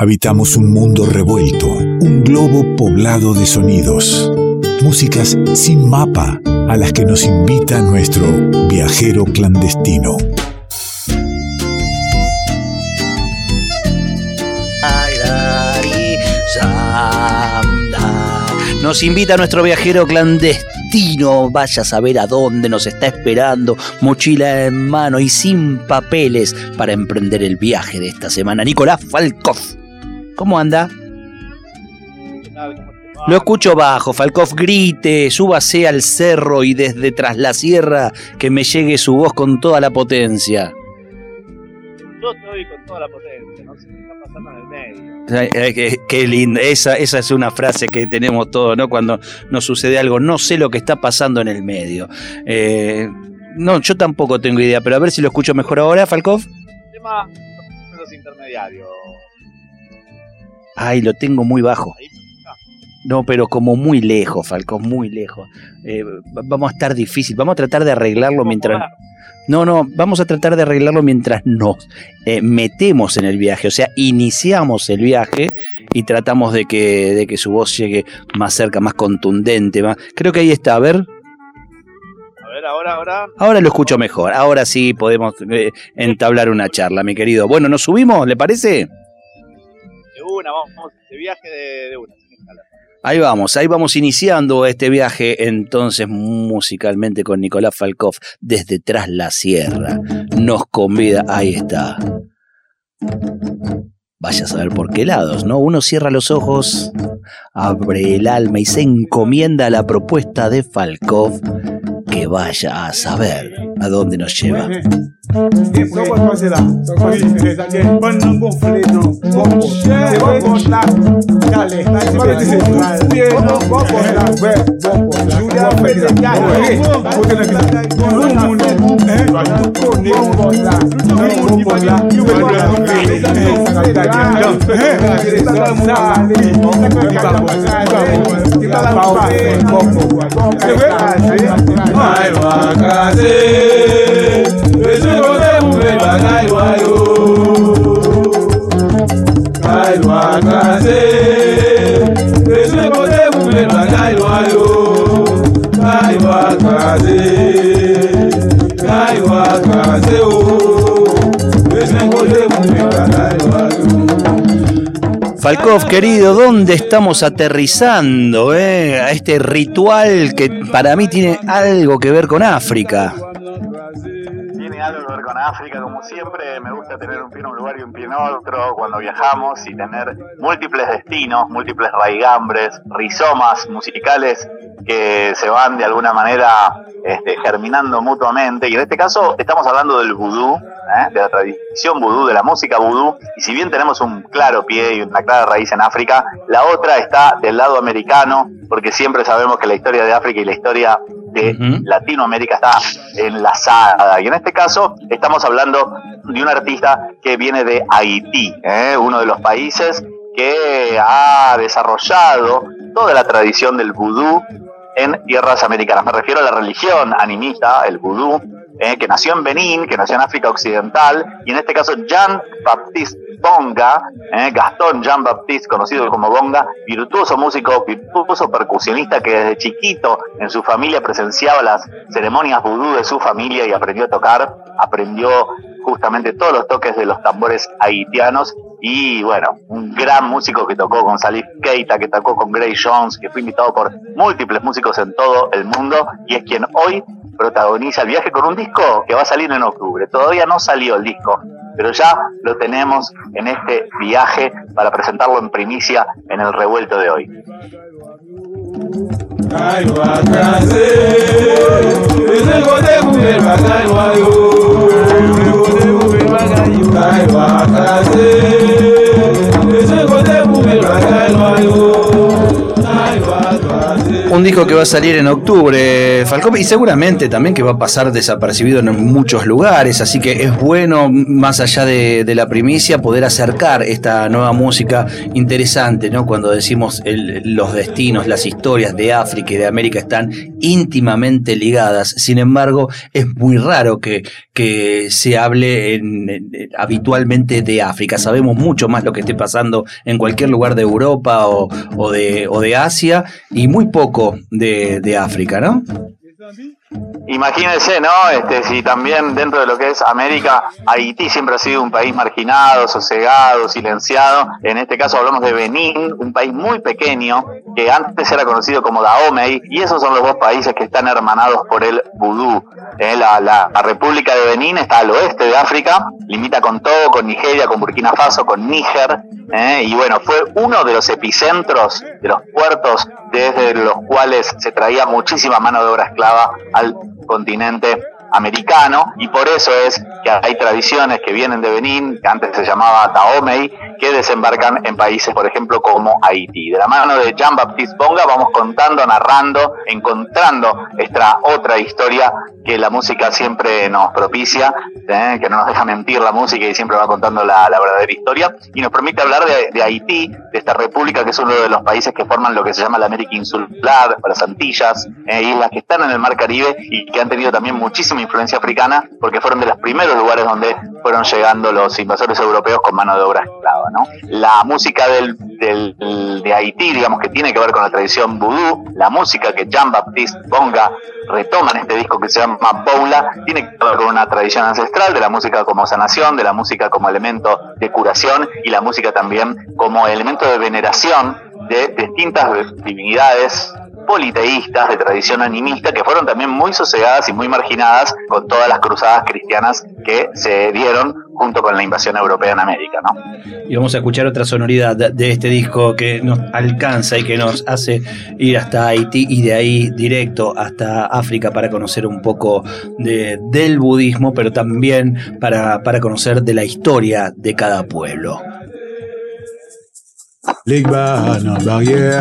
Habitamos un mundo revuelto, un globo poblado de sonidos, músicas sin mapa a las que nos invita nuestro viajero clandestino. Nos invita nuestro viajero clandestino, vaya a saber a dónde nos está esperando, mochila en mano y sin papeles para emprender el viaje de esta semana. Nicolás Falkov. ¿Cómo anda? Lo escucho bajo, Falkov grite, súbase al cerro y desde tras la sierra que me llegue su voz con toda la potencia. Yo estoy con toda la potencia, no sé qué está pasando en el medio. Qué, qué linda, esa, esa es una frase que tenemos todos, ¿no? Cuando nos sucede algo, no sé lo que está pasando en el medio. Eh, no, yo tampoco tengo idea, pero a ver si lo escucho mejor ahora, Falkov. El tema de los intermediarios. Ay, lo tengo muy bajo. No, pero como muy lejos, Falcón, muy lejos. Eh, va- vamos a estar difícil. Vamos a tratar de arreglarlo mientras. No, no, vamos a tratar de arreglarlo mientras nos eh, metemos en el viaje. O sea, iniciamos el viaje y tratamos de que, de que su voz llegue más cerca, más contundente. Más... Creo que ahí está. A ver, A ver, ahora, ahora. ahora lo escucho mejor. Ahora sí podemos eh, entablar una charla, mi querido. Bueno, ¿nos subimos? ¿Le parece? Vamos, de viaje de, una. Ahí vamos, ahí vamos iniciando este viaje entonces musicalmente con Nicolás Falkov desde tras la sierra. Nos convida, ahí está. Vaya a saber por qué lados, ¿no? Uno cierra los ojos, abre el alma y se encomienda a la propuesta de Falkov que vaya a saber a dónde nos lleva. kalẹ̀ ṣe gbọ́pọ̀ làgbẹ́. Falkov, querido, ¿dónde estamos aterrizando? eh? A este ritual que para mí tiene algo que ver con África. Tiene algo que ver con África, como siempre me gusta tener un pie en un lugar y un pie en otro cuando viajamos y tener múltiples destinos, múltiples raigambres, rizomas musicales que se van de alguna manera este, germinando mutuamente. Y en este caso estamos hablando del vudú, ¿eh? de la tradición vudú, de la música vudú. Y si bien tenemos un claro pie y una clara raíz en África, la otra está del lado americano, porque siempre sabemos que la historia de África y la historia de. Latinoamérica está enlazada. Y en este caso estamos hablando de un artista que viene de Haití, ¿eh? uno de los países que ha desarrollado toda la tradición del vudú en tierras americanas. Me refiero a la religión animista, el vudú, eh, que nació en Benín, que nació en África Occidental, y en este caso Jean-Baptiste Bonga, eh, Gastón Jean-Baptiste, conocido como Bonga, virtuoso músico, virtuoso percusionista que desde chiquito en su familia presenciaba las ceremonias vudú de su familia y aprendió a tocar, aprendió justamente todos los toques de los tambores haitianos y bueno, un gran músico que tocó con Salif Keita, que tocó con Gray Jones, que fue invitado por múltiples músicos en todo el mundo y es quien hoy protagoniza el viaje con un disco que va a salir en octubre. Todavía no salió el disco, pero ya lo tenemos en este viaje para presentarlo en primicia en el revuelto de hoy. Disco que va a salir en octubre, Falcón, y seguramente también que va a pasar desapercibido en muchos lugares, así que es bueno, más allá de, la primicia, poder acercar esta nueva música interesante, ¿no? Cuando decimos los destinos, las historias de África y de América están íntimamente ligadas, sin embargo, es muy raro que, que se hable en, habitualmente de África. Sabemos mucho más lo que esté pasando en cualquier lugar de Europa o, de, o de, Asia y muy poco de, de África, ¿no? Imagínense, ¿no? Este, si también dentro de lo que es América, Haití siempre ha sido un país marginado, sosegado, silenciado. En este caso hablamos de Benín, un país muy pequeño que antes era conocido como Dahomey, y esos son los dos países que están hermanados por el vudú. Eh, la, la, República de Benín está al oeste de África, limita con todo, con Nigeria, con Burkina Faso, con Níger, eh, y bueno, fue uno de los epicentros de los puertos desde los cuales se traía muchísima mano de obra esclava al continente americano y por eso es que hay tradiciones que vienen de Benín, que antes se llamaba Taomei, que desembarcan en países, por ejemplo, como Haití. De la mano de Jean-Baptiste Bonga vamos contando, narrando, encontrando esta otra historia que la música siempre nos propicia, ¿eh? que no nos deja mentir la música y siempre va contando la, verdadera historia, y nos permite hablar de, Haití, de esta república que es uno de los países que forman lo que se llama la América Insular, las Antillas, eh, islas que están en el Mar Caribe y que han tenido también muchísima influencia africana, porque fueron de los primeros lugares donde fueron llegando los invasores europeos con mano de obra esclava. La música del, de Haití, digamos que tiene que ver con la tradición vudú, la música que Jean-Baptiste Bonga retoma en este disco que se llama Boula, tiene que ver con una tradición ancestral de la música como sanación, de la música como elemento de curación y la música también como elemento de veneración de distintas divinidades politeístas de tradición animista que fueron también muy sosegadas y muy marginadas con todas las cruzadas cristianas que se dieron junto con la invasión europea en América. ¿no? Y vamos a escuchar otra sonoridad de este disco que nos alcanza y que nos hace ir hasta Haití y de ahí directo hasta África para conocer un poco de, del budismo, pero también para, para conocer de la historia de cada pueblo. Ligba barrière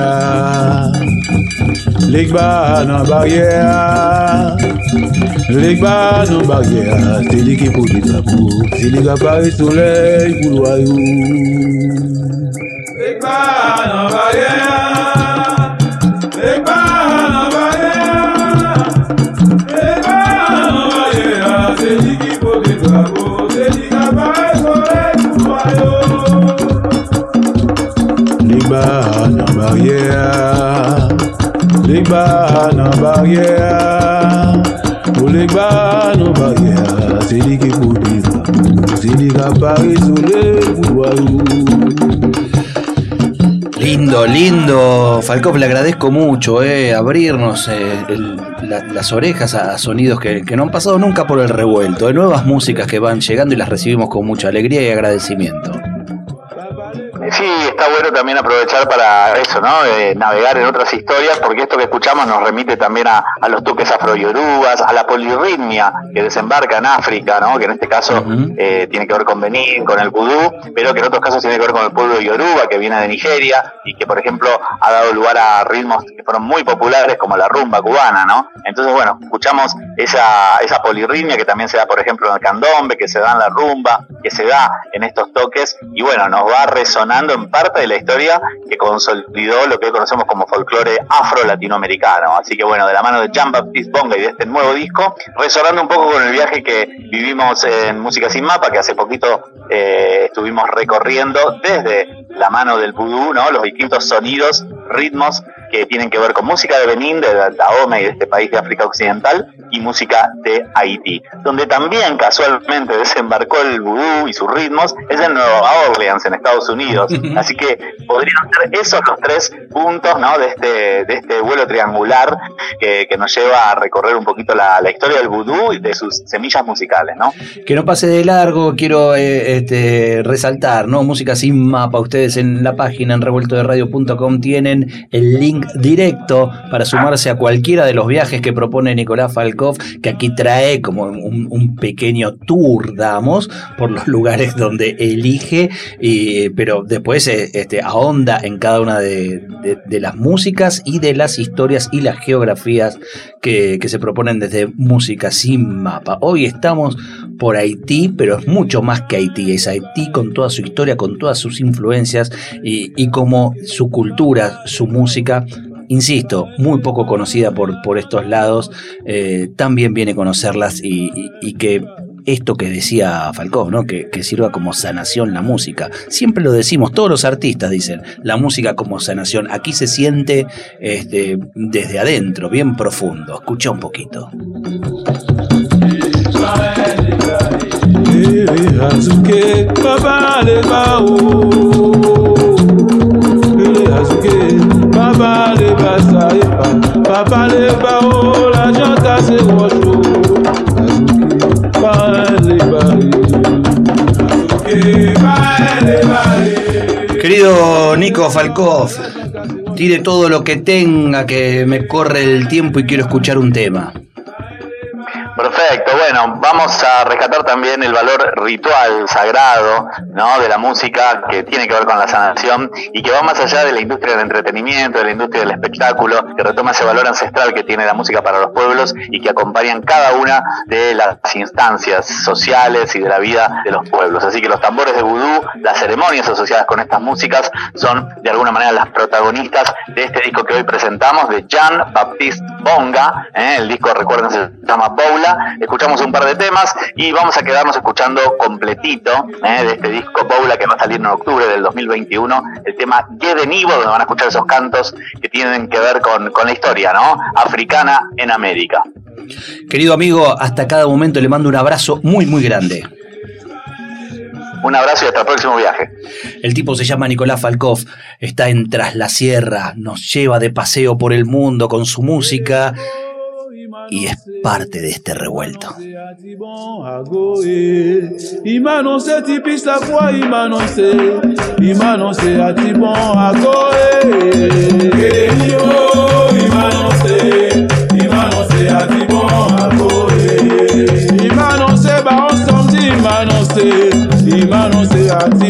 Lek ba nan barrière, lek ba nan barrière, c'est lui qui produit de la boue, c'est lui qui apparaît soleil pour l'oiseau. Lek ba nan barrière, Lindo, lindo. Falcón, le agradezco mucho eh, abrirnos eh, las orejas a, sonidos que, que, no han pasado nunca por el revuelto, de nuevas músicas que van llegando y las recibimos con mucha alegría y agradecimiento. Sí, está bueno también aprovechar para eso, ¿no? navegar en otras historias, porque esto que escuchamos nos remite también a, los toques afro-yorubas, a la polirritmia que desembarca en África, ¿no? Que en este caso eh, tiene que ver con Benín, con el vudú, pero que en otros casos tiene que ver con el pueblo yoruba que viene de Nigeria y que, por ejemplo, ha dado lugar a ritmos que fueron muy populares como la rumba cubana, ¿no? Entonces, bueno, escuchamos esa, esa polirritmia que también se da, por ejemplo, en el candombe, que se da en la rumba, que se da en estos toques y, bueno, nos va en parte de la historia que consolidó lo que hoy conocemos como folclore afro-latinoamericano. Así que bueno, de la mano de Jean-Baptiste Bonga y de este nuevo disco, resonando un poco con el viaje que vivimos en Música Sin Mapa, que hace poquito eh, estuvimos recorriendo desde la mano del vudú, ¿no? los distintos sonidos, ritmos que tienen que ver con música de Benín, de Dahomey, de este país de África Occidental, y música de Haití, donde también casualmente desembarcó el vudú y sus ritmos, es en Nueva Orleans, en Estados Unidos. Así que podrían ser esos los tres puntos ¿no? de, este, de este vuelo triangular que, que nos lleva a recorrer un poquito la, la, historia del vudú y de sus semillas musicales. ¿no? Que no pase de largo, quiero eh, este, resaltar, ¿no? Música sin mapa. Ustedes en la página en revueltoderadio.com tienen el link directo para sumarse a cualquiera de los viajes que propone Nicolás Que aquí trae como un, pequeño tour, damos, por los lugares donde elige, pero después eh, este, ahonda en cada una de, de, las músicas y de las historias y las geografías que, que se proponen desde Música sin mapa. Hoy estamos por Haití, pero es mucho más que Haití, es Haití con toda su historia, con todas sus influencias y, y como su cultura, su música insisto, muy poco conocida por, por estos lados, eh, también viene a conocerlas y, que esto que decía Falcón, ¿no? Que, que, sirva como sanación la música. Siempre lo decimos, todos los artistas dicen, la música como sanación. Aquí se siente este, desde adentro, bien profundo. Escucha un poquito. Querido Nico Falkov, tire todo lo que tenga, que me corre el tiempo y quiero escuchar un tema. Perfecto, bueno, vamos a rescatar también el valor ritual, sagrado, ¿no? De la música que tiene que ver con la sanación y que va más allá de la industria del entretenimiento, de la industria del espectáculo, que retoma ese valor ancestral que tiene la música para los pueblos y que acompañan cada una de las instancias sociales y de la vida de los pueblos. Así que los tambores de vudú, las ceremonias asociadas con estas músicas son de alguna manera las protagonistas de este disco que hoy presentamos de Jean Baptiste Bonga. ¿eh? El disco, recuerden, se llama Escuchamos un par de temas y vamos a quedarnos escuchando completito eh, de este disco Paula que va a salir en octubre del 2021, el tema Nivo, donde van a escuchar esos cantos que tienen que ver con, con la historia, ¿no? Africana en América. Querido amigo, hasta cada momento le mando un abrazo muy, muy grande. Un abrazo y hasta el próximo viaje. El tipo se llama Nicolás Falkov, está en Tras la Sierra, nos lleva de paseo por el mundo con su música y es parte de este revuelto. àti